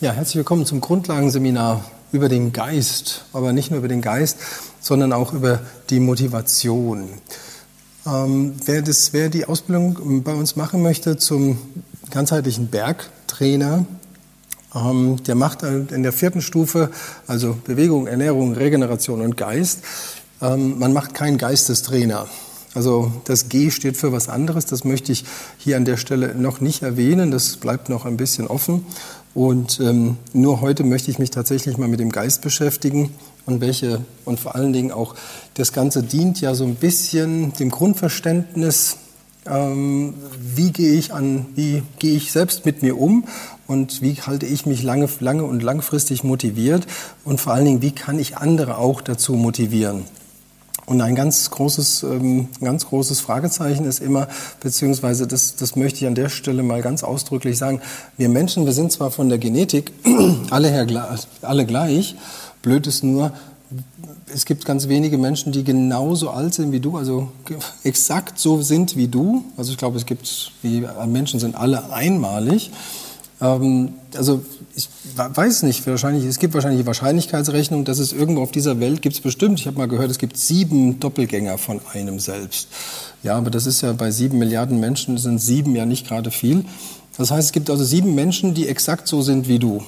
Ja, herzlich willkommen zum Grundlagenseminar über den Geist, aber nicht nur über den Geist, sondern auch über die Motivation. Ähm, wer, das, wer die Ausbildung bei uns machen möchte zum ganzheitlichen Bergtrainer, ähm, der macht in der vierten Stufe, also Bewegung, Ernährung, Regeneration und Geist, ähm, man macht keinen Geistestrainer. Also das G steht für was anderes, das möchte ich hier an der Stelle noch nicht erwähnen, das bleibt noch ein bisschen offen. Und ähm, nur heute möchte ich mich tatsächlich mal mit dem Geist beschäftigen und welche und vor allen Dingen auch das Ganze dient ja so ein bisschen dem Grundverständnis, ähm, wie gehe ich an, wie gehe ich selbst mit mir um und wie halte ich mich lange, lange und langfristig motiviert und vor allen Dingen, wie kann ich andere auch dazu motivieren. Und ein ganz großes, ähm, ganz großes Fragezeichen ist immer, beziehungsweise das, das möchte ich an der Stelle mal ganz ausdrücklich sagen, wir Menschen, wir sind zwar von der Genetik alle, her, alle gleich, blöd ist nur, es gibt ganz wenige Menschen, die genauso alt sind wie du, also exakt so sind wie du. Also ich glaube, es gibt, die Menschen sind alle einmalig. Ähm, also ich weiß nicht, wahrscheinlich, es gibt wahrscheinlich die Wahrscheinlichkeitsrechnung, dass es irgendwo auf dieser Welt gibt es bestimmt. Ich habe mal gehört, es gibt sieben Doppelgänger von einem selbst. Ja, aber das ist ja bei sieben Milliarden Menschen sind sieben ja nicht gerade viel. Das heißt, es gibt also sieben Menschen, die exakt so sind wie du.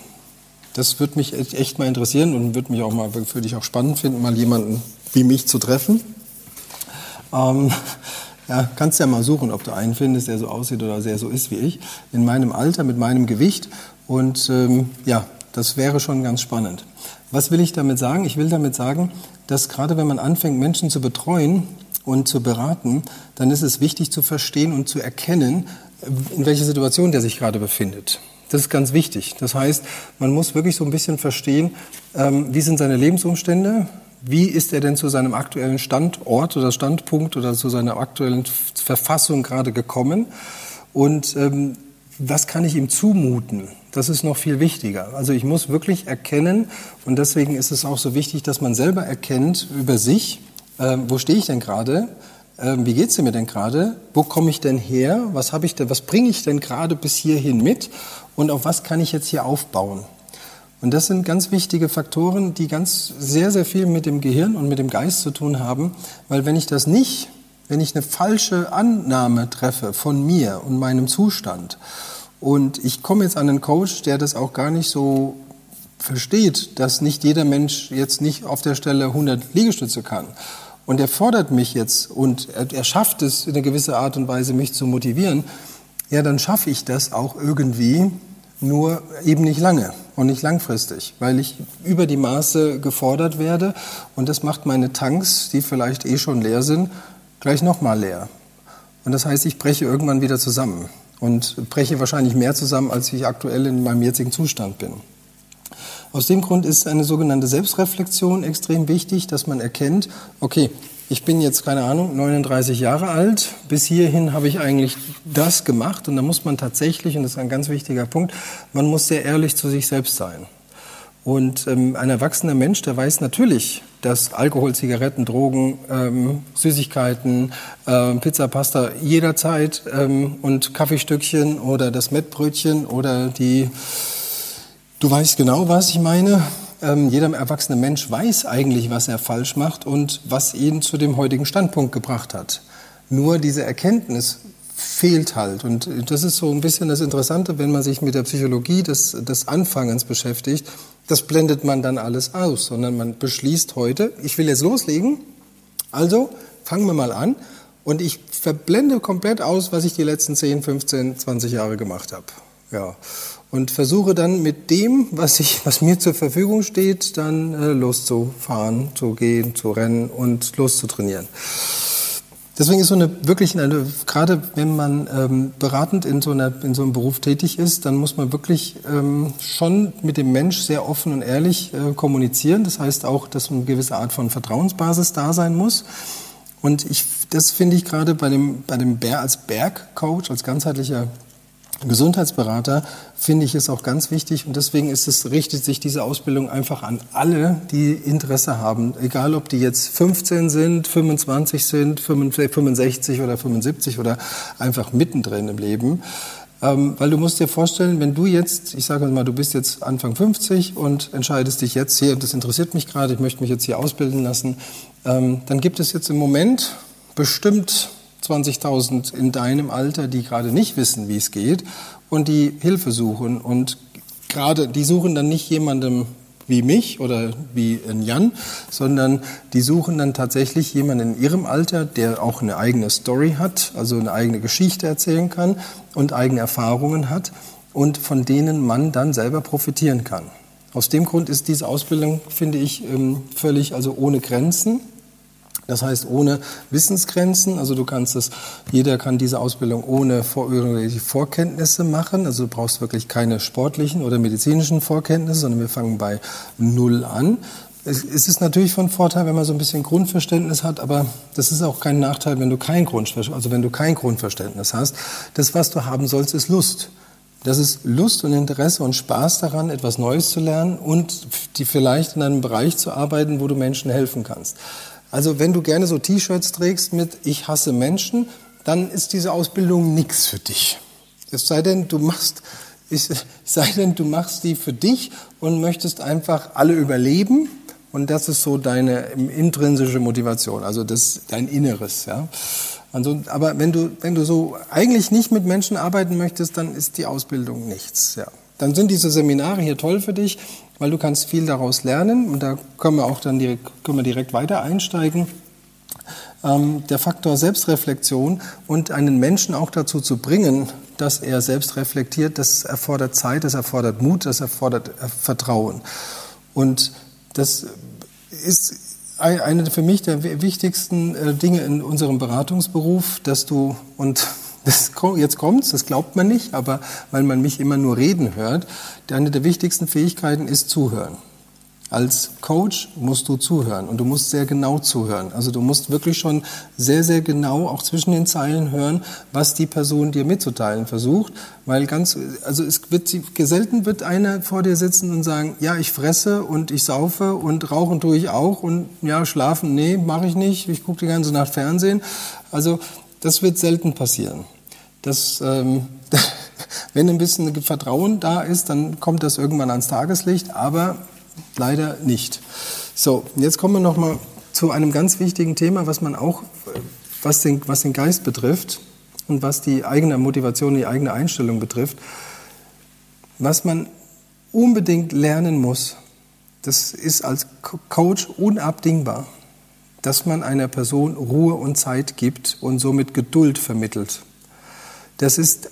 Das würde mich echt mal interessieren und würde mich auch mal, würde ich auch spannend finden, mal jemanden wie mich zu treffen. Ähm, ja, kannst ja mal suchen, ob du einen findest, der so aussieht oder der so ist wie ich, in meinem Alter, mit meinem Gewicht. Und ähm, ja, das wäre schon ganz spannend. Was will ich damit sagen? Ich will damit sagen, dass gerade wenn man anfängt, Menschen zu betreuen und zu beraten, dann ist es wichtig zu verstehen und zu erkennen, in welcher Situation der sich gerade befindet. Das ist ganz wichtig. Das heißt, man muss wirklich so ein bisschen verstehen, ähm, wie sind seine Lebensumstände, wie ist er denn zu seinem aktuellen Standort oder Standpunkt oder zu seiner aktuellen Verfassung gerade gekommen und ähm, was kann ich ihm zumuten? Das ist noch viel wichtiger. Also ich muss wirklich erkennen und deswegen ist es auch so wichtig, dass man selber erkennt über sich, äh, wo stehe ich denn gerade, äh, wie geht's mir denn gerade, wo komme ich denn her, was ich denn, was bringe ich denn gerade bis hierhin mit? Und auf was kann ich jetzt hier aufbauen? Und das sind ganz wichtige Faktoren, die ganz sehr, sehr viel mit dem Gehirn und mit dem Geist zu tun haben, weil wenn ich das nicht, wenn ich eine falsche Annahme treffe von mir und meinem Zustand und ich komme jetzt an einen Coach, der das auch gar nicht so versteht, dass nicht jeder Mensch jetzt nicht auf der Stelle 100 Liegestütze kann. Und er fordert mich jetzt und er, er schafft es in einer gewissen Art und Weise, mich zu motivieren. Ja, dann schaffe ich das auch irgendwie, nur eben nicht lange und nicht langfristig, weil ich über die Maße gefordert werde und das macht meine Tanks, die vielleicht eh schon leer sind, gleich nochmal leer. Und das heißt, ich breche irgendwann wieder zusammen und breche wahrscheinlich mehr zusammen, als ich aktuell in meinem jetzigen Zustand bin. Aus dem Grund ist eine sogenannte Selbstreflexion extrem wichtig, dass man erkennt, okay, ich bin jetzt, keine Ahnung, 39 Jahre alt. Bis hierhin habe ich eigentlich das gemacht. Und da muss man tatsächlich, und das ist ein ganz wichtiger Punkt, man muss sehr ehrlich zu sich selbst sein. Und ähm, ein erwachsener Mensch, der weiß natürlich, dass Alkohol, Zigaretten, Drogen, ähm, Süßigkeiten, äh, Pizza, Pasta jederzeit ähm, und Kaffeestückchen oder das Mettbrötchen oder die, du weißt genau, was ich meine, ähm, jeder erwachsene Mensch weiß eigentlich, was er falsch macht und was ihn zu dem heutigen Standpunkt gebracht hat. Nur diese Erkenntnis fehlt halt. Und das ist so ein bisschen das Interessante, wenn man sich mit der Psychologie des, des Anfangens beschäftigt. Das blendet man dann alles aus, sondern man beschließt heute, ich will jetzt loslegen. Also fangen wir mal an. Und ich verblende komplett aus, was ich die letzten 10, 15, 20 Jahre gemacht habe. Ja und versuche dann mit dem, was, ich, was mir zur Verfügung steht, dann äh, loszufahren, zu gehen, zu rennen und loszutrainieren. Deswegen ist so eine wirklich, eine, gerade wenn man ähm, beratend in so, einer, in so einem Beruf tätig ist, dann muss man wirklich ähm, schon mit dem Mensch sehr offen und ehrlich äh, kommunizieren. Das heißt auch, dass eine gewisse Art von Vertrauensbasis da sein muss. Und ich, das finde ich gerade bei dem, bei dem Bär als Bergcoach, als ganzheitlicher Gesundheitsberater finde ich es auch ganz wichtig und deswegen ist es, richtet sich diese Ausbildung einfach an alle, die Interesse haben, egal ob die jetzt 15 sind, 25 sind, 65 oder 75 oder einfach mittendrin im Leben. Ähm, weil du musst dir vorstellen, wenn du jetzt, ich sage mal, du bist jetzt Anfang 50 und entscheidest dich jetzt hier, das interessiert mich gerade, ich möchte mich jetzt hier ausbilden lassen, ähm, dann gibt es jetzt im Moment bestimmt 20.000 in deinem Alter, die gerade nicht wissen, wie es geht und die Hilfe suchen und gerade, die suchen dann nicht jemandem wie mich oder wie in Jan, sondern die suchen dann tatsächlich jemanden in ihrem Alter, der auch eine eigene Story hat, also eine eigene Geschichte erzählen kann und eigene Erfahrungen hat und von denen man dann selber profitieren kann. Aus dem Grund ist diese Ausbildung, finde ich, ähm, völlig also ohne Grenzen. Das heißt, ohne Wissensgrenzen, also du kannst es, jeder kann diese Ausbildung ohne Vor irgendwelche Vorkenntnisse machen. Also du brauchst wirklich keine sportlichen oder medizinischen Vorkenntnisse, sondern wir fangen bei Null an. Es ist natürlich von Vorteil, wenn man so ein bisschen Grundverständnis hat, aber das ist auch kein Nachteil, wenn du kein Grundverständnis, also wenn du kein Grundverständnis hast. Das, was du haben sollst, ist Lust. Das ist Lust und Interesse und Spaß daran, etwas Neues zu lernen und die vielleicht in einem Bereich zu arbeiten, wo du Menschen helfen kannst. Also wenn du gerne so T-Shirts trägst mit Ich hasse Menschen, dann ist diese Ausbildung nichts für dich. Es sei denn, du machst, es sei denn, du machst die für dich und möchtest einfach alle überleben. Und das ist so deine intrinsische Motivation, also das, dein Inneres, ja. Also, aber wenn du, wenn du so eigentlich nicht mit Menschen arbeiten möchtest, dann ist die Ausbildung nichts, ja. Dann sind diese Seminare hier toll für dich, weil du kannst viel daraus lernen und da können wir auch dann direkt, können wir direkt weiter einsteigen. Ähm, der Faktor Selbstreflexion und einen Menschen auch dazu zu bringen, dass er selbst reflektiert, das erfordert Zeit, das erfordert Mut, das erfordert äh, Vertrauen. Und das ist eine für mich der wichtigsten äh, Dinge in unserem Beratungsberuf, dass du und das, jetzt kommt's, das glaubt man nicht, aber weil man mich immer nur reden hört, eine der wichtigsten Fähigkeiten ist zuhören. Als Coach musst du zuhören und du musst sehr genau zuhören. Also du musst wirklich schon sehr, sehr genau auch zwischen den Zeilen hören, was die Person dir mitzuteilen versucht. Weil ganz, also es wird, selten wird einer vor dir sitzen und sagen, ja, ich fresse und ich saufe und rauchen tue ich auch und ja, schlafen, nee, mache ich nicht. Ich gucke die ganze Nacht Fernsehen. Also das wird selten passieren. Das, ähm, wenn ein bisschen Vertrauen da ist, dann kommt das irgendwann ans Tageslicht, aber leider nicht. So, jetzt kommen wir noch mal zu einem ganz wichtigen Thema, was man auch, was den, was den Geist betrifft und was die eigene Motivation, die eigene Einstellung betrifft. Was man unbedingt lernen muss, das ist als Coach unabdingbar dass man einer Person Ruhe und Zeit gibt und somit Geduld vermittelt. Das ist,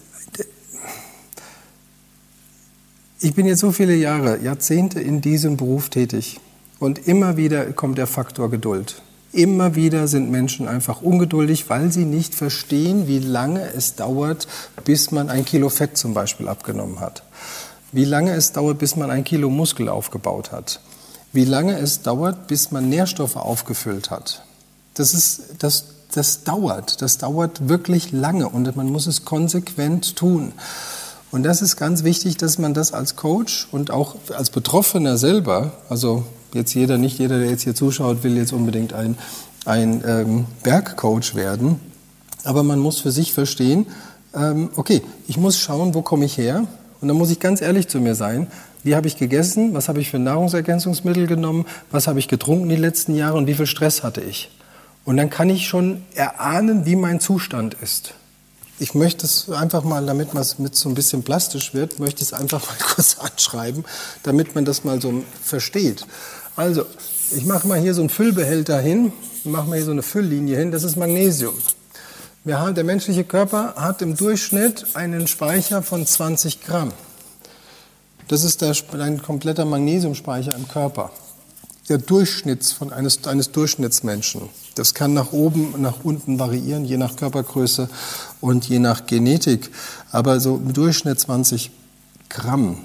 ich bin jetzt so viele Jahre, Jahrzehnte in diesem Beruf tätig und immer wieder kommt der Faktor Geduld. Immer wieder sind Menschen einfach ungeduldig, weil sie nicht verstehen, wie lange es dauert, bis man ein Kilo Fett zum Beispiel abgenommen hat. Wie lange es dauert, bis man ein Kilo Muskel aufgebaut hat wie lange es dauert, bis man Nährstoffe aufgefüllt hat. Das, ist, das, das dauert, das dauert wirklich lange und man muss es konsequent tun. Und das ist ganz wichtig, dass man das als Coach und auch als Betroffener selber, also jetzt jeder, nicht jeder, der jetzt hier zuschaut, will jetzt unbedingt ein, ein ähm, Bergcoach werden, aber man muss für sich verstehen, ähm, okay, ich muss schauen, wo komme ich her und dann muss ich ganz ehrlich zu mir sein, wie habe ich gegessen, was habe ich für Nahrungsergänzungsmittel genommen, was habe ich getrunken die letzten Jahre und wie viel Stress hatte ich. Und dann kann ich schon erahnen, wie mein Zustand ist. Ich möchte es einfach mal, damit man es mit so ein bisschen plastisch wird, möchte ich es einfach mal kurz anschreiben, damit man das mal so versteht. Also, ich mache mal hier so einen Füllbehälter hin, mache mal hier so eine Fülllinie hin, das ist Magnesium. Wir haben, der menschliche Körper hat im Durchschnitt einen Speicher von 20 Gramm. Das ist der, ein kompletter Magnesiumspeicher im Körper. Der Durchschnitts von eines, eines Durchschnittsmenschen. Das kann nach oben, nach unten variieren, je nach Körpergröße und je nach Genetik. Aber so im Durchschnitt 20 Gramm.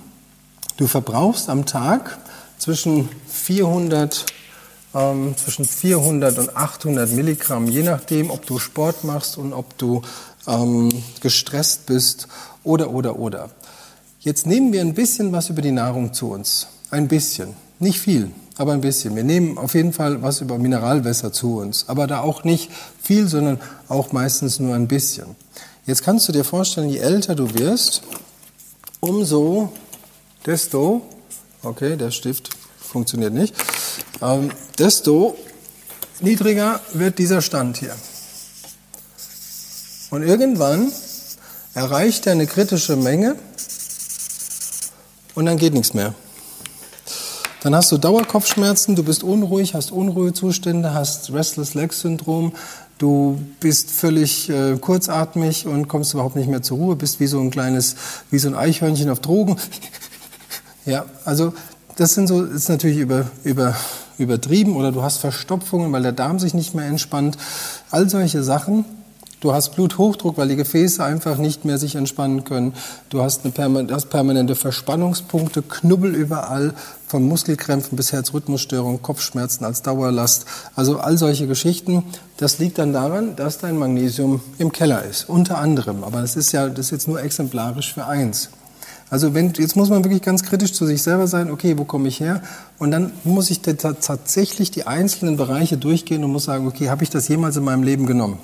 Du verbrauchst am Tag zwischen 400 ähm, zwischen 400 und 800 Milligramm, je nachdem, ob du Sport machst und ob du ähm, gestresst bist oder, oder, oder. Jetzt nehmen wir ein bisschen was über die Nahrung zu uns. Ein bisschen. Nicht viel, aber ein bisschen. Wir nehmen auf jeden Fall was über Mineralwässer zu uns. Aber da auch nicht viel, sondern auch meistens nur ein bisschen. Jetzt kannst du dir vorstellen, je älter du wirst, umso, desto, okay, der Stift funktioniert nicht, ähm, desto niedriger wird dieser Stand hier. Und irgendwann erreicht er eine kritische Menge und dann geht nichts mehr. Dann hast du Dauerkopfschmerzen, du bist unruhig, hast Unruhezustände, hast Restless Leg Syndrom, du bist völlig äh, kurzatmig und kommst überhaupt nicht mehr zur Ruhe, bist wie so ein kleines, wie so ein Eichhörnchen auf Drogen. ja, also das sind so, ist natürlich über, über, übertrieben oder du hast Verstopfungen, weil der Darm sich nicht mehr entspannt. All solche Sachen Du hast Bluthochdruck, weil die Gefäße einfach nicht mehr sich entspannen können. Du hast, eine hast permanente Verspannungspunkte, Knubbel überall, von Muskelkrämpfen bis Herzrhythmusstörungen, Kopfschmerzen als Dauerlast. Also all solche Geschichten. Das liegt dann daran, dass dein Magnesium im Keller ist, unter anderem. Aber das ist ja, das ist jetzt nur exemplarisch für eins. Also wenn, jetzt muss man wirklich ganz kritisch zu sich selber sein, okay, wo komme ich her? Und dann muss ich tatsächlich die einzelnen Bereiche durchgehen und muss sagen, okay, habe ich das jemals in meinem Leben genommen?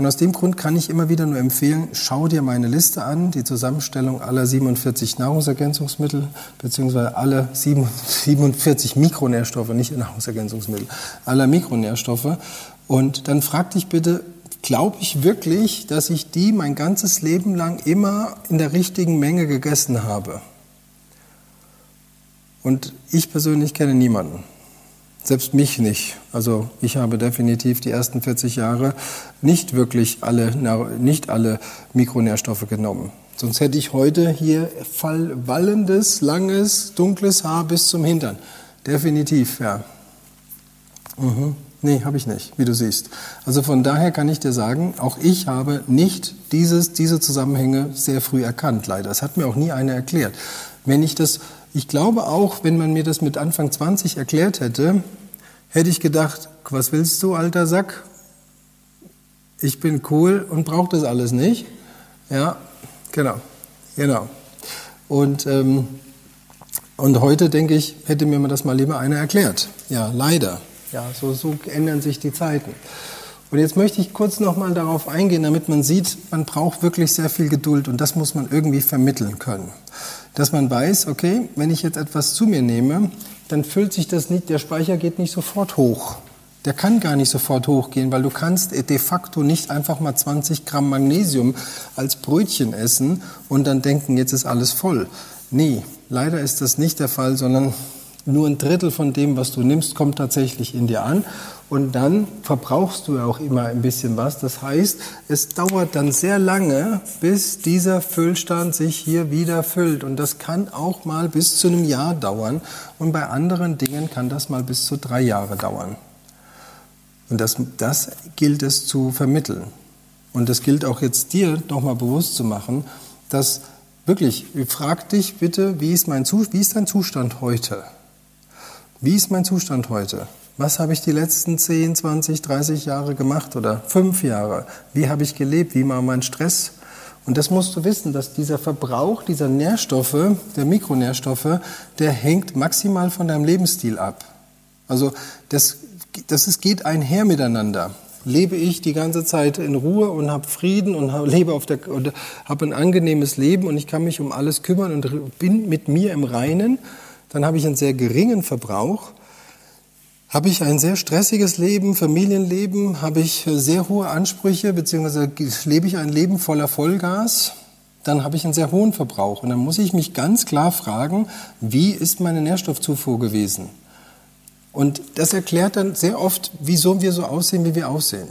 Und aus dem Grund kann ich immer wieder nur empfehlen, schau dir meine Liste an, die Zusammenstellung aller 47 Nahrungsergänzungsmittel, beziehungsweise alle 47 Mikronährstoffe, nicht Nahrungsergänzungsmittel, aller Mikronährstoffe. Und dann frag dich bitte, glaube ich wirklich, dass ich die mein ganzes Leben lang immer in der richtigen Menge gegessen habe? Und ich persönlich kenne niemanden. Selbst mich nicht. Also ich habe definitiv die ersten 40 Jahre nicht wirklich alle, nicht alle Mikronährstoffe genommen. Sonst hätte ich heute hier wallendes, langes, dunkles Haar bis zum Hintern. Definitiv, ja. Mhm. Nee, habe ich nicht, wie du siehst. Also von daher kann ich dir sagen, auch ich habe nicht dieses, diese Zusammenhänge sehr früh erkannt, leider. Das hat mir auch nie einer erklärt. Wenn ich das ich glaube auch, wenn man mir das mit Anfang 20 erklärt hätte, hätte ich gedacht, was willst du, alter Sack? Ich bin cool und brauche das alles nicht. Ja, genau, genau. Und, ähm, und heute denke ich, hätte mir das mal lieber einer erklärt. Ja, leider. Ja, so, so ändern sich die Zeiten. Und jetzt möchte ich kurz nochmal darauf eingehen, damit man sieht, man braucht wirklich sehr viel Geduld und das muss man irgendwie vermitteln können dass man weiß, okay, wenn ich jetzt etwas zu mir nehme, dann füllt sich das nicht, der Speicher geht nicht sofort hoch. Der kann gar nicht sofort hochgehen, weil du kannst de facto nicht einfach mal 20 Gramm Magnesium als Brötchen essen und dann denken, jetzt ist alles voll. Nee, leider ist das nicht der Fall, sondern nur ein Drittel von dem, was du nimmst, kommt tatsächlich in dir an. Und dann verbrauchst du auch immer ein bisschen was. Das heißt, es dauert dann sehr lange, bis dieser Füllstand sich hier wieder füllt. Und das kann auch mal bis zu einem Jahr dauern. Und bei anderen Dingen kann das mal bis zu drei Jahre dauern. Und das, das gilt es zu vermitteln. Und das gilt auch jetzt dir nochmal bewusst zu machen, dass wirklich, frag dich bitte, wie ist, mein, wie ist dein Zustand heute? Wie ist mein Zustand heute? Was habe ich die letzten 10, 20, 30 Jahre gemacht oder fünf Jahre? Wie habe ich gelebt? Wie war mein Stress? Und das musst du wissen, dass dieser Verbrauch dieser Nährstoffe, der Mikronährstoffe, der hängt maximal von deinem Lebensstil ab. Also das, das ist, geht einher miteinander. Lebe ich die ganze Zeit in Ruhe und habe Frieden und lebe auf der habe ein angenehmes Leben und ich kann mich um alles kümmern und bin mit mir im Reinen, dann habe ich einen sehr geringen Verbrauch. Habe ich ein sehr stressiges Leben, Familienleben, habe ich sehr hohe Ansprüche, beziehungsweise lebe ich ein Leben voller Vollgas, dann habe ich einen sehr hohen Verbrauch. Und dann muss ich mich ganz klar fragen, wie ist meine Nährstoffzufuhr gewesen? Und das erklärt dann sehr oft, wieso wir so aussehen, wie wir aussehen.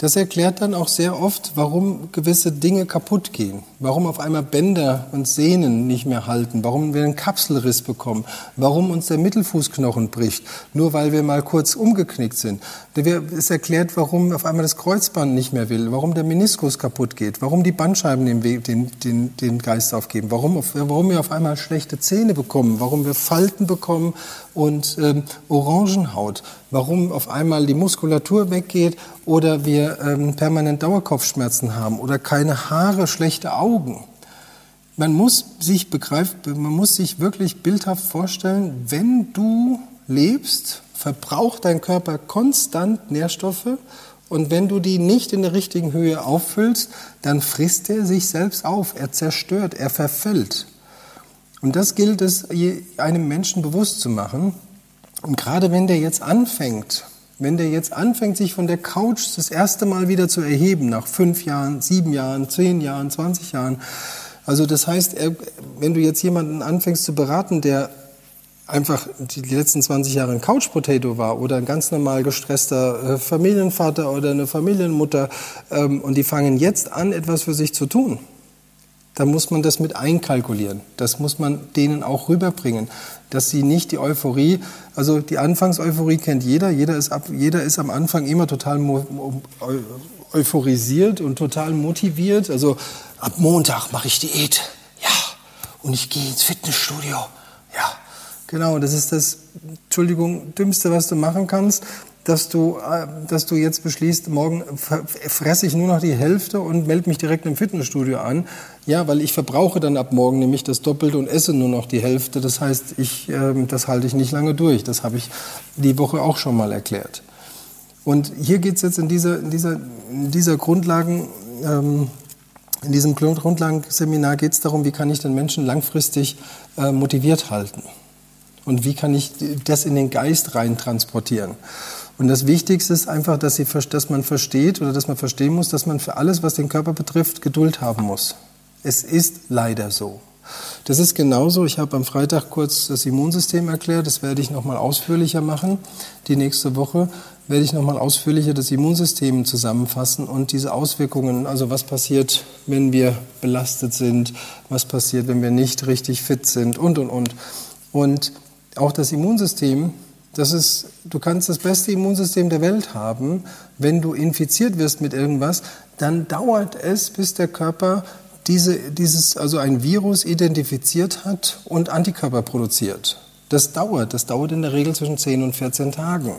Das erklärt dann auch sehr oft, warum gewisse Dinge kaputt gehen, warum auf einmal Bänder und Sehnen nicht mehr halten, warum wir einen Kapselriss bekommen, warum uns der Mittelfußknochen bricht, nur weil wir mal kurz umgeknickt sind. Es erklärt, warum auf einmal das Kreuzband nicht mehr will, warum der Meniskus kaputt geht, warum die Bandscheiben den, den, den, den Geist aufgeben, warum, warum wir auf einmal schlechte Zähne bekommen, warum wir Falten bekommen und ähm, Orangenhaut, warum auf einmal die Muskulatur weggeht oder wir ähm, permanent Dauerkopfschmerzen haben oder keine Haare, schlechte Augen. Man muss sich begreifen, man muss sich wirklich bildhaft vorstellen, wenn du lebst, verbraucht dein Körper konstant Nährstoffe Und wenn du die nicht in der richtigen Höhe auffüllst, dann frisst er sich selbst auf, er zerstört, er verfällt. Und das gilt es einem Menschen bewusst zu machen. Und gerade wenn der jetzt anfängt, wenn der jetzt anfängt, sich von der Couch das erste Mal wieder zu erheben, nach fünf Jahren, sieben Jahren, zehn Jahren, zwanzig Jahren, also das heißt, wenn du jetzt jemanden anfängst zu beraten, der einfach die letzten 20 Jahre ein Couch Potato war oder ein ganz normal gestresster äh, Familienvater oder eine Familienmutter ähm, und die fangen jetzt an, etwas für sich zu tun, dann muss man das mit einkalkulieren. Das muss man denen auch rüberbringen, dass sie nicht die Euphorie, also die Anfangseuphorie kennt jeder, jeder ist, ab, jeder ist am Anfang immer total euphorisiert und total motiviert. Also ab Montag mache ich Diät, ja, und ich gehe ins Fitnessstudio, ja. Genau, das ist das, Entschuldigung, Dümmste, was du machen kannst dass du, äh, dass du jetzt beschließt, morgen fresse ich nur noch die Hälfte und melde mich direkt im Fitnessstudio an. Ja, weil ich verbrauche dann ab morgen nämlich das Doppelte und esse nur noch die Hälfte. Das heißt, ich, ähm, das halte ich nicht lange durch. Das habe ich die Woche auch schon mal erklärt. Und hier geht es jetzt in dieser, in dieser, in dieser Grundlagen, ähm, in diesem Grundlagenseminar geht es darum, wie kann ich den Menschen langfristig äh, motiviert halten. Und wie kann ich das in den Geist rein transportieren? Und das Wichtigste ist einfach, dass, sie, dass man versteht oder dass man verstehen muss, dass man für alles, was den Körper betrifft, Geduld haben muss. Es ist leider so. Das ist genauso. Ich habe am Freitag kurz das Immunsystem erklärt. Das werde ich nochmal ausführlicher machen. Die nächste Woche werde ich nochmal ausführlicher das Immunsystem zusammenfassen und diese Auswirkungen, also was passiert, wenn wir belastet sind, was passiert, wenn wir nicht richtig fit sind und, und, und. Und auch das Immunsystem das ist, du kannst das beste Immunsystem der Welt haben. Wenn du infiziert wirst mit irgendwas, dann dauert es, bis der Körper diese, dieses, also ein Virus identifiziert hat und Antikörper produziert. Das dauert. Das dauert in der Regel zwischen 10 und 14 Tagen.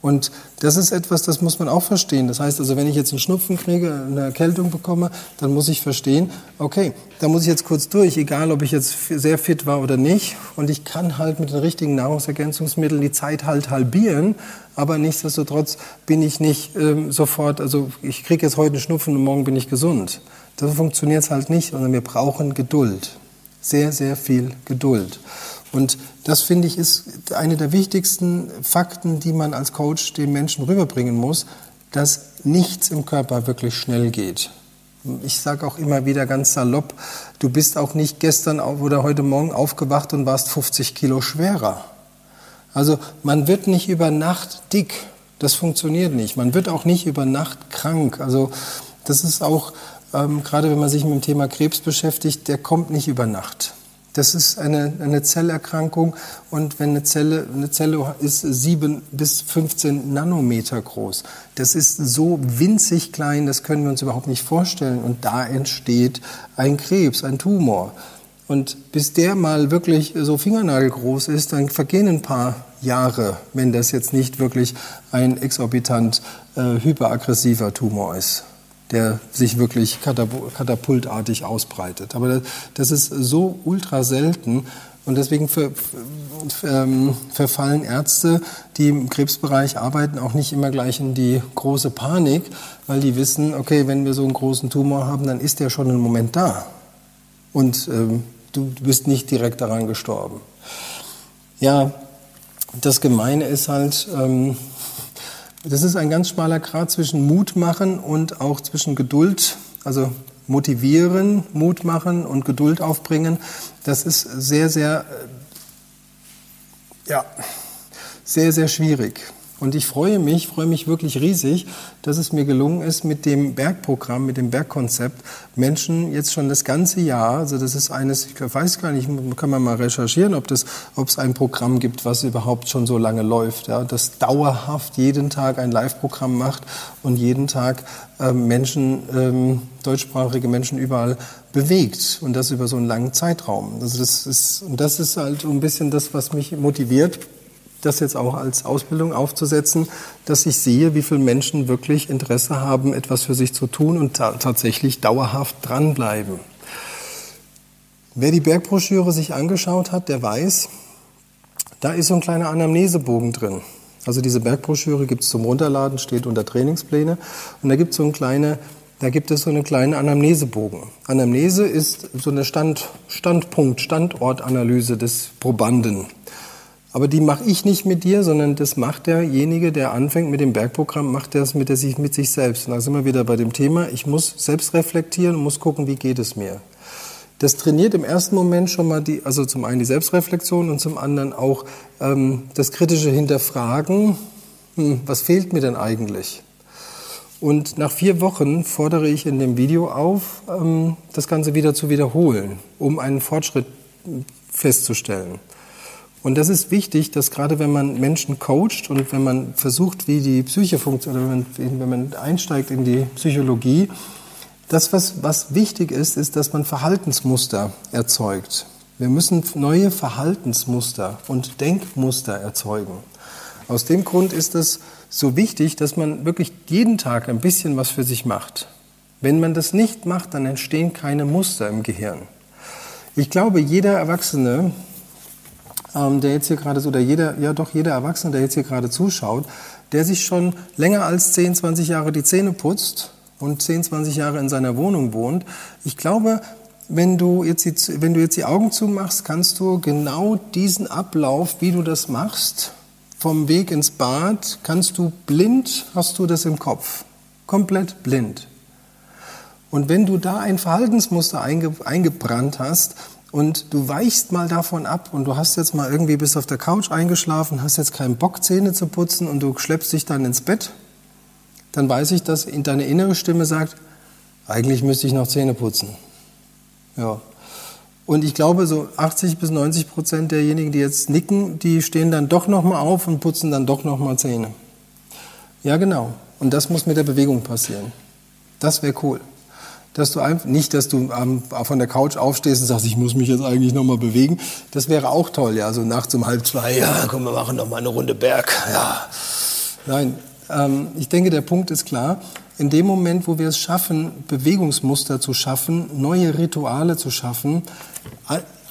Und das ist etwas, das muss man auch verstehen. Das heißt also, wenn ich jetzt einen Schnupfen kriege, eine Erkältung bekomme, dann muss ich verstehen, okay, da muss ich jetzt kurz durch, egal ob ich jetzt sehr fit war oder nicht. Und ich kann halt mit den richtigen Nahrungsergänzungsmitteln die Zeit halt halbieren. Aber nichtsdestotrotz bin ich nicht ähm, sofort, also ich kriege jetzt heute einen Schnupfen und morgen bin ich gesund. Das funktioniert halt nicht, sondern wir brauchen Geduld. Sehr, sehr viel Geduld. Und das finde ich ist eine der wichtigsten Fakten, die man als Coach den Menschen rüberbringen muss, dass nichts im Körper wirklich schnell geht. Ich sage auch immer wieder ganz salopp, du bist auch nicht gestern oder heute Morgen aufgewacht und warst 50 Kilo schwerer. Also man wird nicht über Nacht dick. Das funktioniert nicht. Man wird auch nicht über Nacht krank. Also das ist auch, ähm, gerade wenn man sich mit dem Thema Krebs beschäftigt, der kommt nicht über Nacht. Das ist eine, eine Zellerkrankung und wenn eine Zelle, eine Zelle ist sieben bis 15 Nanometer groß. Das ist so winzig klein, das können wir uns überhaupt nicht vorstellen. Und da entsteht ein Krebs, ein Tumor. Und bis der mal wirklich so fingernagelgroß ist, dann vergehen ein paar Jahre, wenn das jetzt nicht wirklich ein exorbitant äh, hyperaggressiver Tumor ist der sich wirklich katapultartig ausbreitet. Aber das ist so ultra selten und deswegen ver, ähm, verfallen Ärzte, die im Krebsbereich arbeiten, auch nicht immer gleich in die große Panik, weil die wissen, okay, wenn wir so einen großen Tumor haben, dann ist der schon einen Moment da. Und ähm, du bist nicht direkt daran gestorben. Ja, das Gemeine ist halt, ähm, das ist ein ganz schmaler Grad zwischen Mut machen und auch zwischen Geduld, also motivieren, Mut machen und Geduld aufbringen. Das ist sehr, sehr, äh, ja, sehr, sehr schwierig. Und ich freue mich, freue mich wirklich riesig, dass es mir gelungen ist, mit dem Bergprogramm, mit dem Bergkonzept Menschen jetzt schon das ganze Jahr, also das ist eines, ich weiß gar nicht, kann man mal recherchieren, ob, das, ob es ein Programm gibt, was überhaupt schon so lange läuft, ja, das dauerhaft jeden Tag ein Live-Programm macht und jeden Tag ähm, Menschen, ähm, deutschsprachige Menschen überall bewegt und das über so einen langen Zeitraum. Also das ist, und das ist halt so ein bisschen das, was mich motiviert, das jetzt auch als Ausbildung aufzusetzen, dass ich sehe, wie viele Menschen wirklich Interesse haben, etwas für sich zu tun und ta tatsächlich dauerhaft dranbleiben. Wer die Bergbroschüre sich angeschaut hat, der weiß, da ist so ein kleiner Anamnesebogen drin. Also diese Bergbroschüre gibt es zum Runterladen, steht unter Trainingspläne. Und da gibt es so eine kleine, da gibt es so eine kleine Anamnesebogen. Anamnese ist so eine Stand, Standpunkt, Standortanalyse des Probanden. Aber die mache ich nicht mit dir, sondern das macht derjenige, der anfängt mit dem Bergprogramm, macht das mit, der sich, mit sich selbst. Und da sind wir wieder bei dem Thema, ich muss selbst reflektieren und muss gucken, wie geht es mir. Das trainiert im ersten Moment schon mal die, also zum einen die Selbstreflexion und zum anderen auch ähm, das kritische Hinterfragen, hm, was fehlt mir denn eigentlich? Und nach vier Wochen fordere ich in dem Video auf, ähm, das Ganze wieder zu wiederholen, um einen Fortschritt festzustellen. Und das ist wichtig, dass gerade wenn man Menschen coacht und wenn man versucht, wie die Psyche funktioniert, wenn man, wenn man einsteigt in die Psychologie, das, was, was wichtig ist, ist, dass man Verhaltensmuster erzeugt. Wir müssen neue Verhaltensmuster und Denkmuster erzeugen. Aus dem Grund ist es so wichtig, dass man wirklich jeden Tag ein bisschen was für sich macht. Wenn man das nicht macht, dann entstehen keine Muster im Gehirn. Ich glaube, jeder Erwachsene ähm, der jetzt hier gerade so, oder jeder, ja doch jeder Erwachsene, der jetzt hier gerade zuschaut, der sich schon länger als 10, 20 Jahre die Zähne putzt und 10, 20 Jahre in seiner Wohnung wohnt, ich glaube, wenn du, jetzt die, wenn du jetzt die Augen zumachst, kannst du genau diesen Ablauf, wie du das machst, vom Weg ins Bad, kannst du blind, hast du das im Kopf. Komplett blind. Und wenn du da ein Verhaltensmuster einge, eingebrannt hast, und du weichst mal davon ab und du hast jetzt mal irgendwie bis auf der Couch eingeschlafen, hast jetzt keinen Bock, Zähne zu putzen und du schleppst dich dann ins Bett, dann weiß ich, dass in deine innere Stimme sagt, eigentlich müsste ich noch Zähne putzen. Ja. Und ich glaube, so 80 bis 90 Prozent derjenigen, die jetzt nicken, die stehen dann doch nochmal auf und putzen dann doch nochmal Zähne. Ja, genau. Und das muss mit der Bewegung passieren. Das wäre cool dass du einfach, nicht, dass du ähm, von der Couch aufstehst und sagst, ich muss mich jetzt eigentlich nochmal bewegen. Das wäre auch toll, ja, so nachts um halb zwei, ja, komm, wir machen noch mal eine Runde Berg, ja. Nein, ähm, ich denke, der Punkt ist klar. In dem Moment, wo wir es schaffen, Bewegungsmuster zu schaffen, neue Rituale zu schaffen,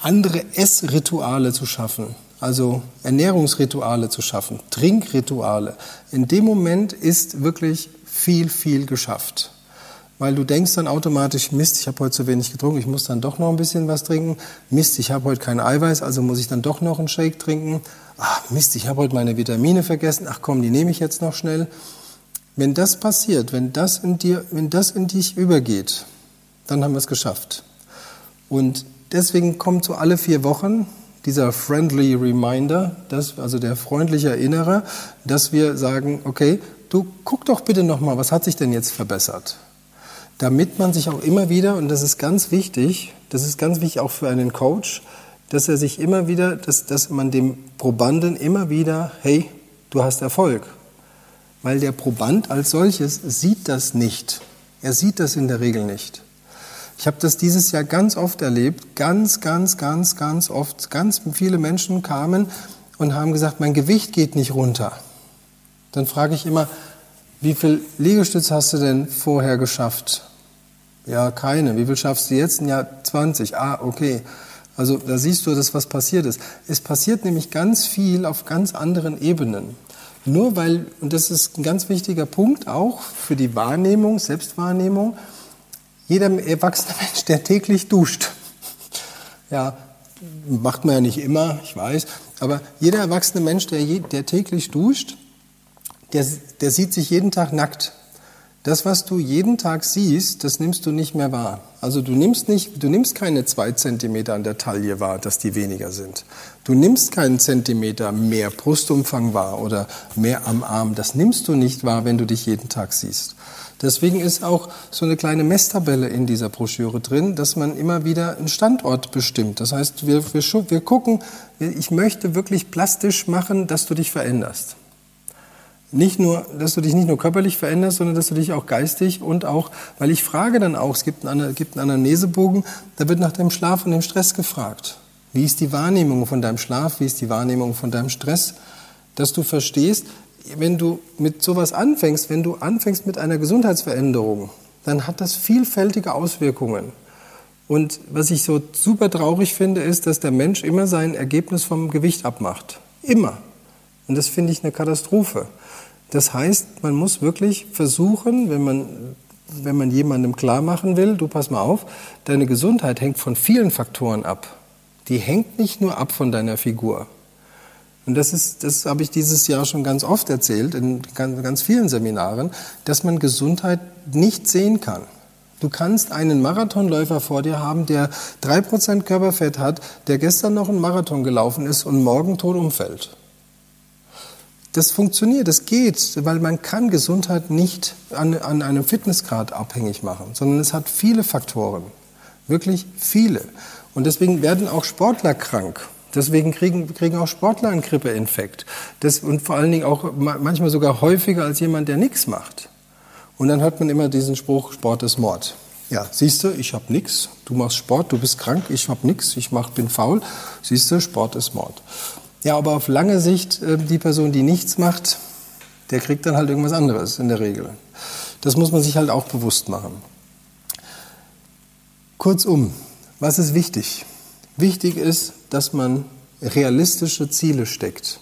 andere Essrituale zu schaffen, also Ernährungsrituale zu schaffen, Trinkrituale, in dem Moment ist wirklich viel, viel geschafft weil du denkst dann automatisch, Mist, ich habe heute zu wenig getrunken, ich muss dann doch noch ein bisschen was trinken. Mist, ich habe heute kein Eiweiß, also muss ich dann doch noch einen Shake trinken. Ach Mist, ich habe heute meine Vitamine vergessen. Ach komm, die nehme ich jetzt noch schnell. Wenn das passiert, wenn das in dir, wenn das in dich übergeht, dann haben wir es geschafft. Und deswegen kommt so alle vier Wochen dieser friendly reminder, das, also der freundliche Erinnerer, dass wir sagen, okay, du guck doch bitte noch mal, was hat sich denn jetzt verbessert? Damit man sich auch immer wieder, und das ist ganz wichtig, das ist ganz wichtig auch für einen Coach, dass er sich immer wieder, dass, dass man dem Probanden immer wieder, hey, du hast Erfolg. Weil der Proband als solches sieht das nicht. Er sieht das in der Regel nicht. Ich habe das dieses Jahr ganz oft erlebt, ganz, ganz, ganz, ganz oft. Ganz viele Menschen kamen und haben gesagt, mein Gewicht geht nicht runter. Dann frage ich immer, wie viel Liegestütz hast du denn vorher geschafft? Ja, keine. Wie viel schaffst du jetzt? Ja, 20. Ah, okay. Also da siehst du, dass was passiert ist. Es passiert nämlich ganz viel auf ganz anderen Ebenen. Nur weil, und das ist ein ganz wichtiger Punkt auch für die Wahrnehmung, Selbstwahrnehmung, jeder erwachsene Mensch, der täglich duscht, ja, macht man ja nicht immer, ich weiß, aber jeder erwachsene Mensch, der, der täglich duscht, der, der sieht sich jeden Tag nackt. Das, was du jeden Tag siehst, das nimmst du nicht mehr wahr. Also du nimmst nicht, du nimmst keine zwei Zentimeter an der Taille wahr, dass die weniger sind. Du nimmst keinen Zentimeter mehr Brustumfang wahr oder mehr am Arm. Das nimmst du nicht wahr, wenn du dich jeden Tag siehst. Deswegen ist auch so eine kleine Messtabelle in dieser Broschüre drin, dass man immer wieder einen Standort bestimmt. Das heißt, wir, wir, wir gucken, ich möchte wirklich plastisch machen, dass du dich veränderst nicht nur, dass du dich nicht nur körperlich veränderst, sondern dass du dich auch geistig und auch, weil ich frage dann auch, es gibt einen, gibt Anamnesebogen, da wird nach deinem Schlaf und dem Stress gefragt. Wie ist die Wahrnehmung von deinem Schlaf? Wie ist die Wahrnehmung von deinem Stress? Dass du verstehst, wenn du mit sowas anfängst, wenn du anfängst mit einer Gesundheitsveränderung, dann hat das vielfältige Auswirkungen. Und was ich so super traurig finde, ist, dass der Mensch immer sein Ergebnis vom Gewicht abmacht. Immer. Und das finde ich eine Katastrophe. Das heißt, man muss wirklich versuchen, wenn man, wenn man jemandem klar machen will, du pass mal auf, deine Gesundheit hängt von vielen Faktoren ab. Die hängt nicht nur ab von deiner Figur. Und das ist, das habe ich dieses Jahr schon ganz oft erzählt, in ganz, ganz vielen Seminaren, dass man Gesundheit nicht sehen kann. Du kannst einen Marathonläufer vor dir haben, der drei Prozent Körperfett hat, der gestern noch einen Marathon gelaufen ist und morgen tot umfällt. Das funktioniert, das geht, weil man kann Gesundheit nicht an, an einem Fitnessgrad abhängig machen, sondern es hat viele Faktoren, wirklich viele. Und deswegen werden auch Sportler krank. Deswegen kriegen, kriegen auch Sportler einen Grippeinfekt. Das, und vor allen Dingen auch manchmal sogar häufiger als jemand, der nichts macht. Und dann hört man immer diesen Spruch, Sport ist Mord. Ja, siehst du, ich habe nichts. Du machst Sport, du bist krank, ich habe nichts, ich mach, bin faul. Siehst du, Sport ist Mord. Ja, aber auf lange Sicht, äh, die Person, die nichts macht, der kriegt dann halt irgendwas anderes in der Regel. Das muss man sich halt auch bewusst machen. Kurzum, was ist wichtig? Wichtig ist, dass man realistische Ziele steckt,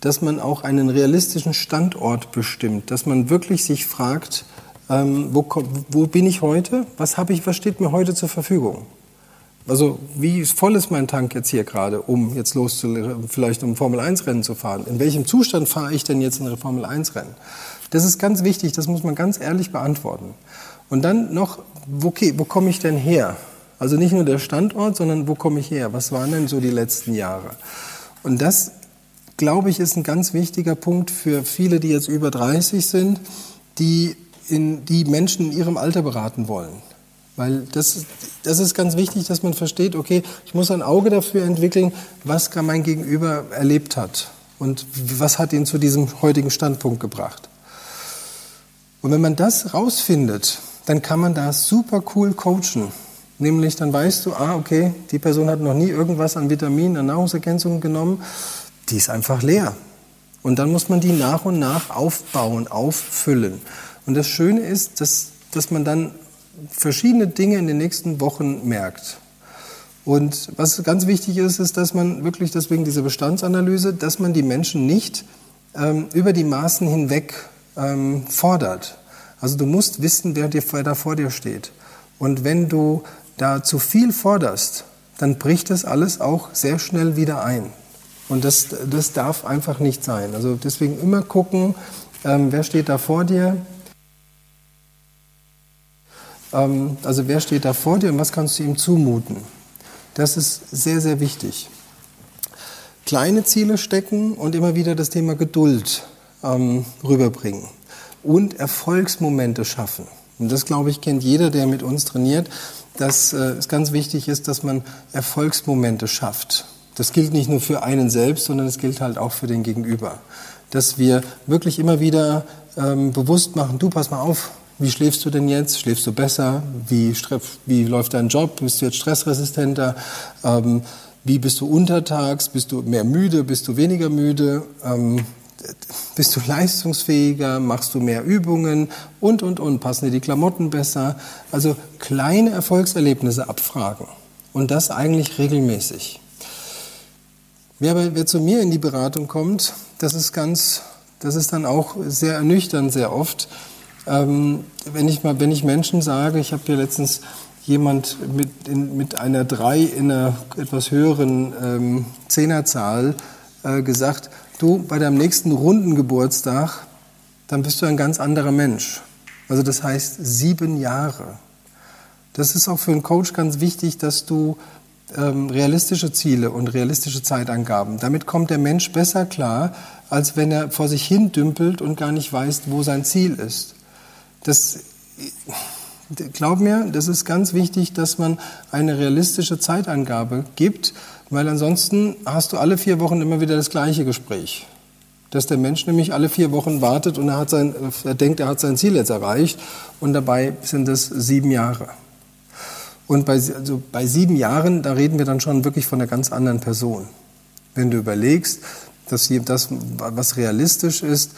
dass man auch einen realistischen Standort bestimmt, dass man wirklich sich fragt, ähm, wo, wo bin ich heute? Was habe ich? Was steht mir heute zur Verfügung? Also wie voll ist mein Tank jetzt hier gerade, um jetzt los zu, vielleicht um Formel 1 Rennen zu fahren? In welchem Zustand fahre ich denn jetzt ein Formel 1 Rennen? Das ist ganz wichtig, das muss man ganz ehrlich beantworten. Und dann noch, okay, wo komme ich denn her? Also nicht nur der Standort, sondern wo komme ich her? Was waren denn so die letzten Jahre? Und das, glaube ich, ist ein ganz wichtiger Punkt für viele, die jetzt über 30 sind, die, in, die Menschen in ihrem Alter beraten wollen. Weil das, das ist ganz wichtig, dass man versteht, okay, ich muss ein Auge dafür entwickeln, was mein Gegenüber erlebt hat und was hat ihn zu diesem heutigen Standpunkt gebracht. Und wenn man das rausfindet, dann kann man da super cool coachen. Nämlich dann weißt du, ah, okay, die Person hat noch nie irgendwas an Vitaminen, an Nahrungsergänzungen genommen, die ist einfach leer. Und dann muss man die nach und nach aufbauen, auffüllen. Und das Schöne ist, dass, dass man dann verschiedene Dinge in den nächsten Wochen merkt. Und was ganz wichtig ist, ist, dass man wirklich deswegen diese Bestandsanalyse, dass man die Menschen nicht ähm, über die Maßen hinweg ähm, fordert. Also du musst wissen, wer, dir, wer da vor dir steht. Und wenn du da zu viel forderst, dann bricht das alles auch sehr schnell wieder ein. Und das, das darf einfach nicht sein. Also deswegen immer gucken, ähm, wer steht da vor dir, ähm, also wer steht da vor dir und was kannst du ihm zumuten? Das ist sehr, sehr wichtig. Kleine Ziele stecken und immer wieder das Thema Geduld ähm, rüberbringen und Erfolgsmomente schaffen. Und das, glaube ich, kennt jeder, der mit uns trainiert, dass äh, es ganz wichtig ist, dass man Erfolgsmomente schafft. Das gilt nicht nur für einen selbst, sondern es gilt halt auch für den Gegenüber. Dass wir wirklich immer wieder ähm, bewusst machen, du pass mal auf, wie schläfst du denn jetzt? Schläfst du besser? Wie, wie läuft dein Job? Bist du jetzt stressresistenter? Ähm, wie bist du untertags? Bist du mehr müde? Bist du weniger müde? Ähm, bist du leistungsfähiger? Machst du mehr Übungen? Und, und, und. Passen dir die Klamotten besser? Also kleine Erfolgserlebnisse abfragen. Und das eigentlich regelmäßig. Wer, wer zu mir in die Beratung kommt, das ist ganz, das ist dann auch sehr ernüchternd sehr oft ähm, wenn, ich mal, wenn ich Menschen sage, ich habe hier letztens jemand mit, in, mit einer 3 in einer etwas höheren ähm, Zehnerzahl äh, gesagt, du, bei deinem nächsten runden Geburtstag, dann bist du ein ganz anderer Mensch. Also das heißt sieben Jahre. Das ist auch für einen Coach ganz wichtig, dass du ähm, realistische Ziele und realistische Zeitangaben. Damit kommt der Mensch besser klar, als wenn er vor sich hin dümpelt und gar nicht weiß, wo sein Ziel ist. Das, glaub mir, das ist ganz wichtig, dass man eine realistische Zeitangabe gibt, weil ansonsten hast du alle vier Wochen immer wieder das gleiche Gespräch. Dass der Mensch nämlich alle vier Wochen wartet und er, hat sein, er denkt, er hat sein Ziel jetzt erreicht und dabei sind es sieben Jahre. Und bei, also bei sieben Jahren, da reden wir dann schon wirklich von einer ganz anderen Person. Wenn du überlegst, dass das, was realistisch ist,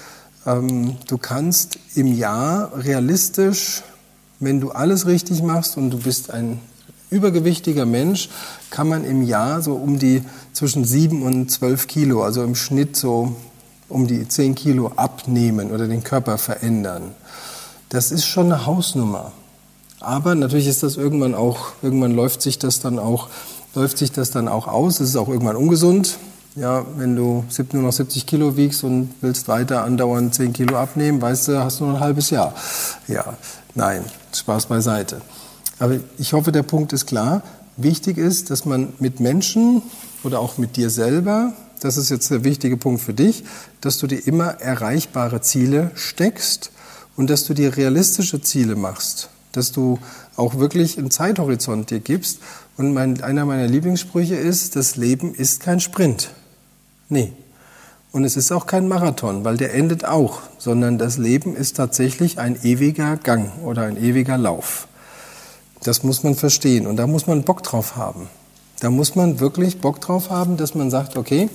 du kannst im Jahr realistisch, wenn du alles richtig machst und du bist ein übergewichtiger Mensch, kann man im Jahr so um die zwischen sieben und zwölf Kilo, also im Schnitt so um die 10 Kilo abnehmen oder den Körper verändern. Das ist schon eine Hausnummer. Aber natürlich ist das irgendwann auch, irgendwann läuft sich das dann auch, läuft sich das dann auch aus. Es ist auch irgendwann ungesund. Ja, wenn du nur noch 70 Kilo wiegst und willst weiter andauernd 10 Kilo abnehmen, weißt du, hast du nur ein halbes Jahr. Ja, nein, Spaß beiseite. Aber ich hoffe, der Punkt ist klar. Wichtig ist, dass man mit Menschen oder auch mit dir selber, das ist jetzt der wichtige Punkt für dich, dass du dir immer erreichbare Ziele steckst und dass du dir realistische Ziele machst, dass du auch wirklich einen Zeithorizont dir gibst. Und mein, einer meiner Lieblingssprüche ist, das Leben ist kein Sprint. Nee. Und es ist auch kein Marathon, weil der endet auch, sondern das Leben ist tatsächlich ein ewiger Gang oder ein ewiger Lauf. Das muss man verstehen und da muss man Bock drauf haben. Da muss man wirklich Bock drauf haben, dass man sagt, okay,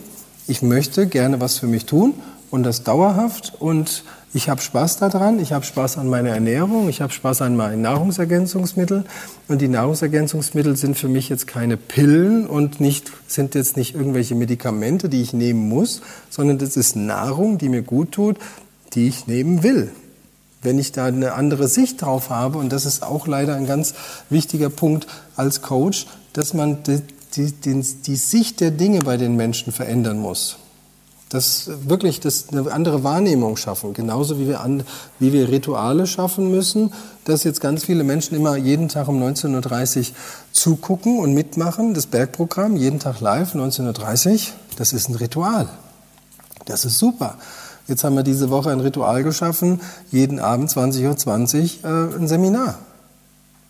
ich möchte gerne was für mich tun und das dauerhaft und ich habe Spaß daran, ich habe Spaß an meiner Ernährung, ich habe Spaß an meinen Nahrungsergänzungsmitteln und die Nahrungsergänzungsmittel sind für mich jetzt keine Pillen und nicht, sind jetzt nicht irgendwelche Medikamente, die ich nehmen muss, sondern das ist Nahrung, die mir gut tut, die ich nehmen will wenn ich da eine andere Sicht drauf habe, und das ist auch leider ein ganz wichtiger Punkt als Coach, dass man die, die, die, die Sicht der Dinge bei den Menschen verändern muss. Das wirklich das eine andere Wahrnehmung schaffen, genauso wie wir, an, wie wir Rituale schaffen müssen, dass jetzt ganz viele Menschen immer jeden Tag um 19.30 Uhr zugucken und mitmachen, das Bergprogramm, jeden Tag live, 19.30 Uhr, das ist ein Ritual. Das ist super. Jetzt haben wir diese Woche ein Ritual geschaffen, jeden Abend 20.20 Uhr äh, ein Seminar.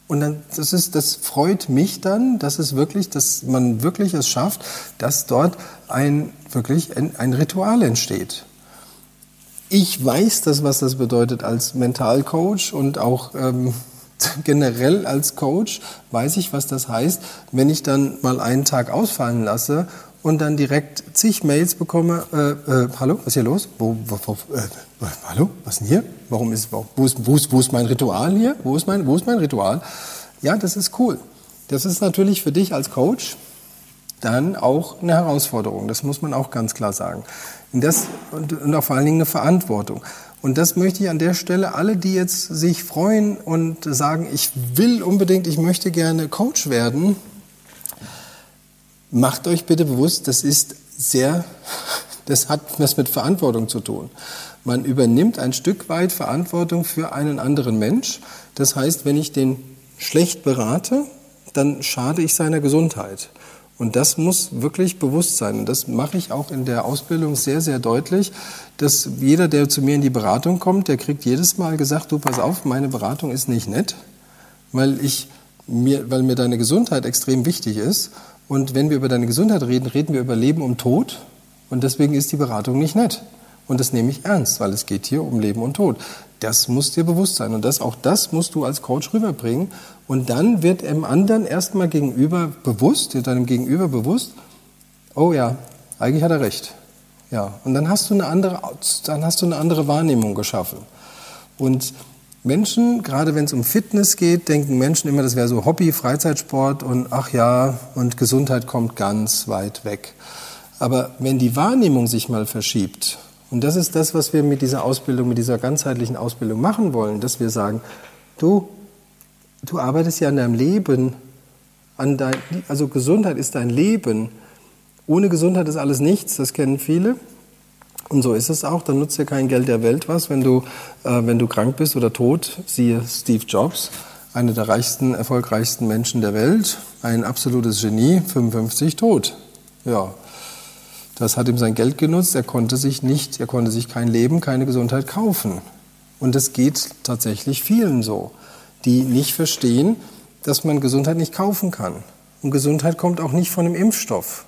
Und dann, das, ist, das freut mich dann, dass es wirklich, dass man wirklich es schafft, dass dort ein, wirklich ein, Ritual entsteht. Ich weiß das, was das bedeutet als Mentalcoach und auch ähm, generell als Coach weiß ich, was das heißt, wenn ich dann mal einen Tag ausfallen lasse und dann direkt zig Mails bekomme, äh, äh, hallo, was ist hier los? Wo, wo, wo, äh, hallo, was denn hier? Warum ist, wo ist, wo ist, wo ist mein Ritual hier? Wo ist mein, wo ist mein Ritual? Ja, das ist cool. Das ist natürlich für dich als Coach dann auch eine Herausforderung. Das muss man auch ganz klar sagen. Und, das, und, und auch vor allen Dingen eine Verantwortung. Und das möchte ich an der Stelle alle, die jetzt sich freuen und sagen, ich will unbedingt, ich möchte gerne Coach werden, macht euch bitte bewusst, das ist sehr, das hat was mit Verantwortung zu tun. Man übernimmt ein Stück weit Verantwortung für einen anderen Mensch. Das heißt, wenn ich den schlecht berate, dann schade ich seiner Gesundheit. Und das muss wirklich bewusst sein. Und das mache ich auch in der Ausbildung sehr, sehr deutlich, dass jeder, der zu mir in die Beratung kommt, der kriegt jedes Mal gesagt, du pass auf, meine Beratung ist nicht nett, weil ich mir, weil mir deine Gesundheit extrem wichtig ist. Und wenn wir über deine Gesundheit reden, reden wir über Leben und Tod. Und deswegen ist die Beratung nicht nett. Und das nehme ich ernst, weil es geht hier um Leben und Tod. Das muss dir bewusst sein. Und das, auch das musst du als Coach rüberbringen. Und dann wird dem anderen erstmal gegenüber bewusst, deinem Gegenüber bewusst, oh ja, eigentlich hat er recht. Ja. Und dann hast du eine andere, dann hast du eine andere Wahrnehmung geschaffen. Und Menschen, gerade wenn es um Fitness geht, denken Menschen immer, das wäre so Hobby, Freizeitsport und ach ja, und Gesundheit kommt ganz weit weg. Aber wenn die Wahrnehmung sich mal verschiebt, und das ist das, was wir mit dieser Ausbildung, mit dieser ganzheitlichen Ausbildung machen wollen, dass wir sagen, du, du arbeitest ja an deinem Leben, an dein, also Gesundheit ist dein Leben. Ohne Gesundheit ist alles nichts, das kennen viele. Und so ist es auch. Dann nutzt dir kein Geld der Welt was, wenn du, äh, wenn du krank bist oder tot. Siehe Steve Jobs, einer der reichsten, erfolgreichsten Menschen der Welt, ein absolutes Genie, 55 tot. Ja, das hat ihm sein Geld genutzt. Er konnte sich nicht, er konnte sich kein Leben, keine Gesundheit kaufen. Und es geht tatsächlich vielen so, die nicht verstehen, dass man Gesundheit nicht kaufen kann. Und Gesundheit kommt auch nicht von einem Impfstoff.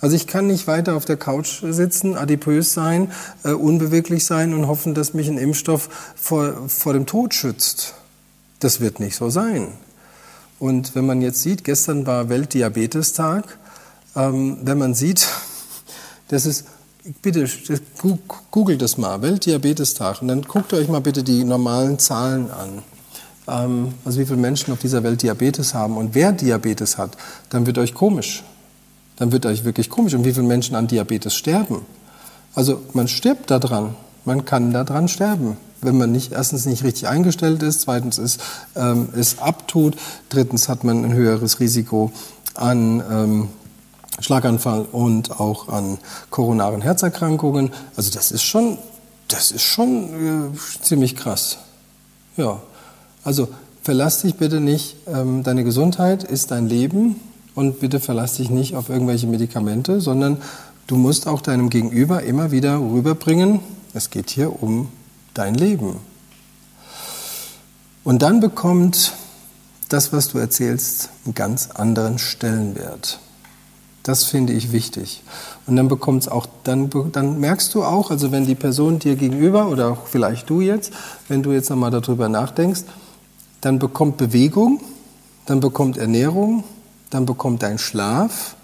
Also ich kann nicht weiter auf der Couch sitzen, adipös sein, äh, unbeweglich sein und hoffen, dass mich ein Impfstoff vor, vor dem Tod schützt. Das wird nicht so sein. Und wenn man jetzt sieht, gestern war Weltdiabetestag, ähm, wenn man sieht, das ist, bitte googelt das mal, Weltdiabetestag, und dann guckt euch mal bitte die normalen Zahlen an. Ähm, also wie viele Menschen auf dieser Welt Diabetes haben und wer Diabetes hat, dann wird euch komisch dann wird euch wirklich komisch. Und wie viele Menschen an Diabetes sterben? Also man stirbt daran, man kann daran sterben wenn man nicht erstens nicht richtig eingestellt ist, zweitens ist, ähm, es abtut, drittens hat man ein höheres Risiko an ähm, Schlaganfall und auch an koronaren Herzerkrankungen. Also das ist schon, das ist schon äh, ziemlich krass. Ja, also verlass dich bitte nicht. Ähm, deine Gesundheit ist dein Leben und bitte verlass dich nicht auf irgendwelche Medikamente, sondern du musst auch deinem Gegenüber immer wieder rüberbringen, es geht hier um dein Leben. Und dann bekommt das, was du erzählst, einen ganz anderen Stellenwert. Das finde ich wichtig. Und dann bekommt es auch, dann, dann merkst du auch, also wenn die Person dir gegenüber oder auch vielleicht du jetzt, wenn du jetzt nochmal darüber nachdenkst, dann bekommt Bewegung, dann bekommt Ernährung, dann bekommt dein Schlaf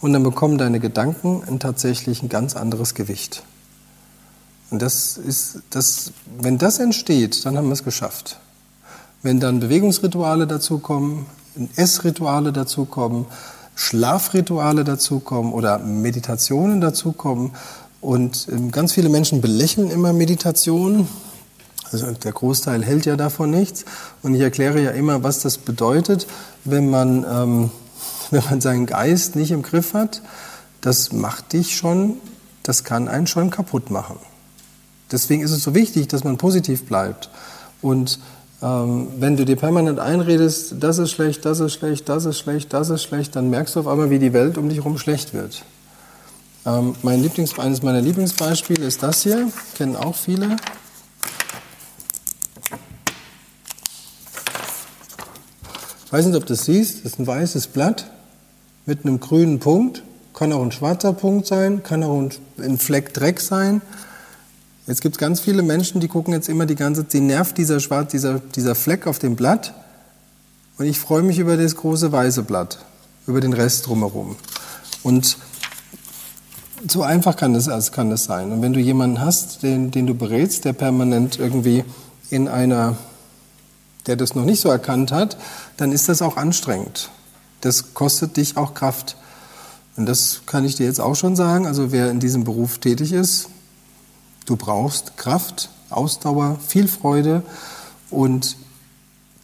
und dann bekommen deine Gedanken tatsächlich ein ganz anderes Gewicht. Und das ist, das, wenn das entsteht, dann haben wir es geschafft. Wenn dann Bewegungsrituale dazukommen, Essrituale dazukommen, Schlafrituale dazukommen oder Meditationen dazukommen und ähm, ganz viele Menschen belächeln immer Meditation. Also der Großteil hält ja davon nichts. Und ich erkläre ja immer, was das bedeutet, wenn man, ähm, wenn man seinen Geist nicht im Griff hat. Das macht dich schon, das kann einen schon kaputt machen. Deswegen ist es so wichtig, dass man positiv bleibt. Und ähm, wenn du dir permanent einredest, das ist schlecht, das ist schlecht, das ist schlecht, das ist schlecht, dann merkst du auf einmal, wie die Welt um dich herum schlecht wird. Ähm, mein Lieblings, eines meiner Lieblingsbeispiele ist das hier, kennen auch viele. Ich weiß nicht, ob du das siehst, das ist ein weißes Blatt mit einem grünen Punkt, kann auch ein schwarzer Punkt sein, kann auch ein Fleck Dreck sein. Jetzt gibt es ganz viele Menschen, die gucken jetzt immer die ganze Zeit, sie nervt dieser schwarz, dieser, dieser Fleck auf dem Blatt. Und ich freue mich über das große weiße Blatt, über den Rest drumherum. Und so einfach kann das, kann das sein. Und wenn du jemanden hast, den, den du berätst, der permanent irgendwie in einer, der das noch nicht so erkannt hat, dann ist das auch anstrengend. Das kostet dich auch Kraft. Und das kann ich dir jetzt auch schon sagen. Also wer in diesem Beruf tätig ist, Du brauchst Kraft, Ausdauer, viel Freude und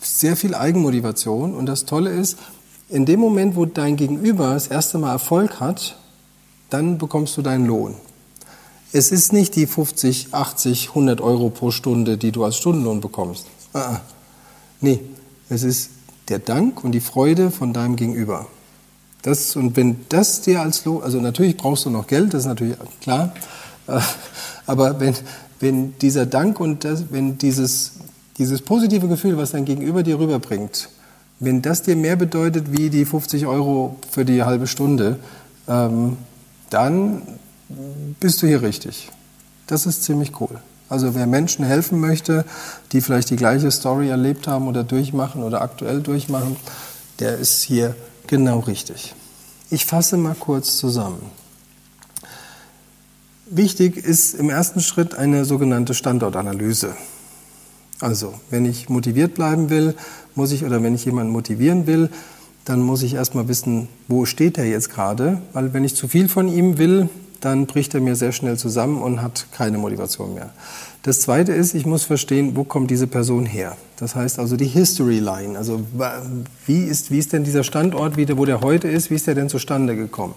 sehr viel Eigenmotivation. Und das Tolle ist, in dem Moment, wo dein Gegenüber das erste Mal Erfolg hat, dann bekommst du deinen Lohn. Es ist nicht die 50, 80, 100 Euro pro Stunde, die du als Stundenlohn bekommst. Ah, ah, nee, es ist der Dank und die Freude von deinem Gegenüber. Das, und wenn das dir als Lohn, also natürlich brauchst du noch Geld, das ist natürlich klar, äh, aber wenn, wenn dieser Dank und das, wenn dieses, dieses positive Gefühl, was dein Gegenüber dir rüberbringt, wenn das dir mehr bedeutet wie die 50 Euro für die halbe Stunde, ähm, dann bist du hier richtig. Das ist ziemlich cool. Also wer Menschen helfen möchte, die vielleicht die gleiche Story erlebt haben oder durchmachen oder aktuell durchmachen, der ist hier genau richtig. Ich fasse mal kurz zusammen. Wichtig ist im ersten Schritt eine sogenannte Standortanalyse. Also, wenn ich motiviert bleiben will, muss ich, oder wenn ich jemanden motivieren will, dann muss ich erstmal wissen, wo steht er jetzt gerade, weil wenn ich zu viel von ihm will, dann bricht er mir sehr schnell zusammen und hat keine Motivation mehr. Das zweite ist, ich muss verstehen, wo kommt diese Person her? Das heißt also die History Line. Also wie ist, wie ist denn dieser Standort, wie wo der heute ist, wie ist der denn zustande gekommen?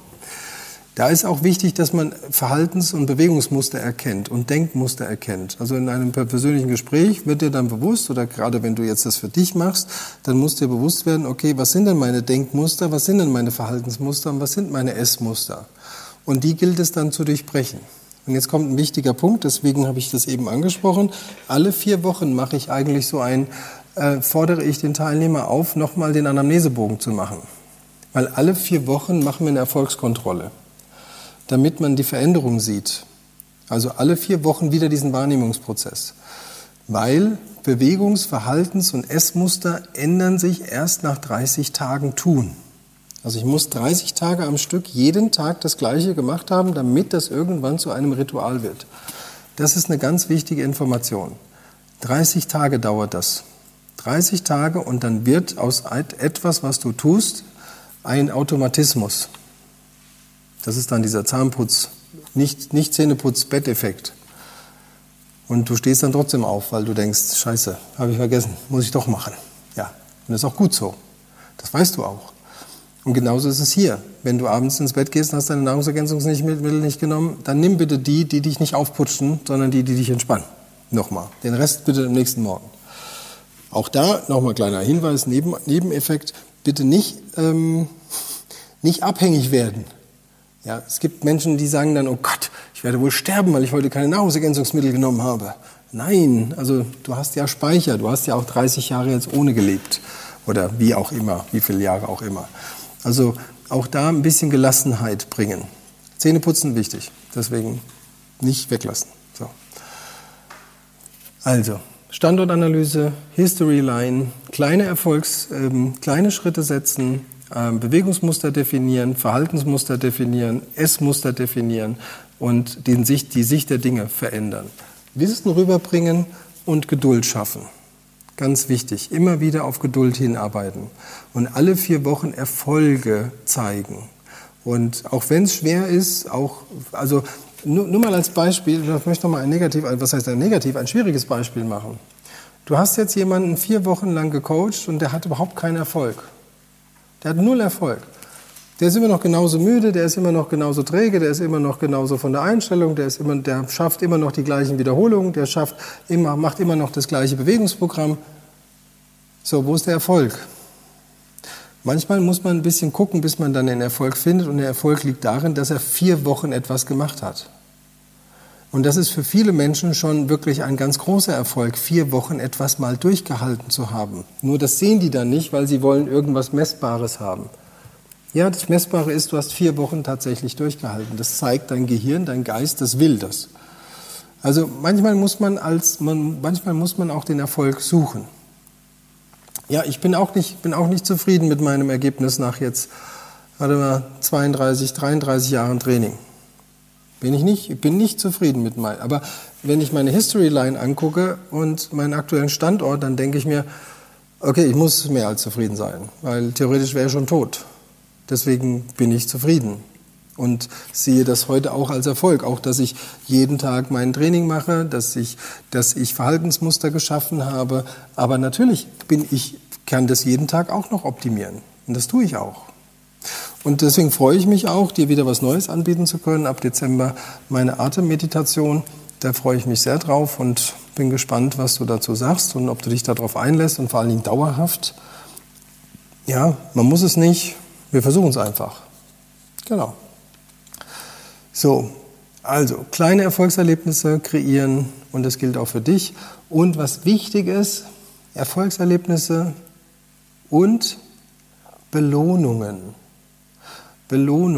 Da ist auch wichtig, dass man Verhaltens- und Bewegungsmuster erkennt und Denkmuster erkennt. Also in einem persönlichen Gespräch wird dir dann bewusst, oder gerade wenn du jetzt das für dich machst, dann muss dir bewusst werden, okay, was sind denn meine Denkmuster, was sind denn meine Verhaltensmuster und was sind meine Essmuster? Und die gilt es dann zu durchbrechen. Und jetzt kommt ein wichtiger Punkt, deswegen habe ich das eben angesprochen. Alle vier Wochen mache ich eigentlich so ein, äh, fordere ich den Teilnehmer auf, nochmal den Anamnesebogen zu machen. Weil alle vier Wochen machen wir eine Erfolgskontrolle damit man die Veränderung sieht. Also alle vier Wochen wieder diesen Wahrnehmungsprozess. Weil Bewegungs-, Verhaltens- und Essmuster ändern sich erst nach 30 Tagen tun. Also ich muss 30 Tage am Stück jeden Tag das Gleiche gemacht haben, damit das irgendwann zu einem Ritual wird. Das ist eine ganz wichtige Information. 30 Tage dauert das. 30 Tage und dann wird aus etwas, was du tust, ein Automatismus. Das ist dann dieser Zahnputz Nicht, nicht Zähneputz-Betteffekt. Und du stehst dann trotzdem auf, weil du denkst, scheiße, habe ich vergessen, muss ich doch machen. Ja, und das ist auch gut so. Das weißt du auch. Und genauso ist es hier. Wenn du abends ins Bett gehst und hast deine Nahrungsergänzungsmittel nicht genommen, dann nimm bitte die, die dich nicht aufputschen, sondern die, die dich entspannen. Nochmal. Den Rest bitte am nächsten Morgen. Auch da nochmal kleiner Hinweis, Neben, Nebeneffekt, bitte nicht, ähm, nicht abhängig werden. Ja, es gibt Menschen, die sagen dann, oh Gott, ich werde wohl sterben, weil ich heute keine Nahrungsergänzungsmittel genommen habe. Nein, also du hast ja Speicher, du hast ja auch 30 Jahre jetzt ohne gelebt oder wie auch immer, wie viele Jahre auch immer. Also auch da ein bisschen Gelassenheit bringen. Zähneputzen wichtig, deswegen nicht weglassen. So. Also, Standortanalyse, History Line, kleine Erfolgs, ähm, kleine Schritte setzen, Bewegungsmuster definieren, Verhaltensmuster definieren, Essmuster definieren und den Sicht, die Sicht der Dinge verändern. Wissen rüberbringen und Geduld schaffen. Ganz wichtig, immer wieder auf Geduld hinarbeiten und alle vier Wochen Erfolge zeigen. Und auch wenn es schwer ist, auch, also nur, nur mal als Beispiel, ich möchte noch mal ein negativ, was heißt ein negativ, ein schwieriges Beispiel machen. Du hast jetzt jemanden vier Wochen lang gecoacht und der hat überhaupt keinen Erfolg. Der hat null Erfolg. Der ist immer noch genauso müde, der ist immer noch genauso träge, der ist immer noch genauso von der Einstellung, der, ist immer, der schafft immer noch die gleichen Wiederholungen, der schafft immer, macht immer noch das gleiche Bewegungsprogramm. So, wo ist der Erfolg? Manchmal muss man ein bisschen gucken, bis man dann den Erfolg findet und der Erfolg liegt darin, dass er vier Wochen etwas gemacht hat. Und das ist für viele Menschen schon wirklich ein ganz großer Erfolg, vier Wochen etwas mal durchgehalten zu haben. Nur das sehen die dann nicht, weil sie wollen irgendwas Messbares haben. Ja, das Messbare ist, du hast vier Wochen tatsächlich durchgehalten. Das zeigt dein Gehirn, dein Geist, das will das. Also manchmal muss man als man, manchmal muss man auch den Erfolg suchen. Ja, ich bin auch nicht, bin auch nicht zufrieden mit meinem Ergebnis nach jetzt, warte mal, 32, 33 Jahren Training. Bin ich nicht, ich bin nicht zufrieden mit meinem. Aber wenn ich meine History Line angucke und meinen aktuellen Standort, dann denke ich mir, okay, ich muss mehr als zufrieden sein, weil theoretisch wäre ich schon tot. Deswegen bin ich zufrieden und sehe das heute auch als Erfolg. Auch, dass ich jeden Tag mein Training mache, dass ich, dass ich Verhaltensmuster geschaffen habe. Aber natürlich bin ich, kann das jeden Tag auch noch optimieren. Und das tue ich auch. Und deswegen freue ich mich auch, dir wieder was Neues anbieten zu können. Ab Dezember meine Atemmeditation. Da freue ich mich sehr drauf und bin gespannt, was du dazu sagst und ob du dich darauf einlässt und vor allen Dingen dauerhaft. Ja, man muss es nicht. Wir versuchen es einfach. Genau. So, also kleine Erfolgserlebnisse kreieren und das gilt auch für dich. Und was wichtig ist, Erfolgserlebnisse und Belohnungen. Belohnung.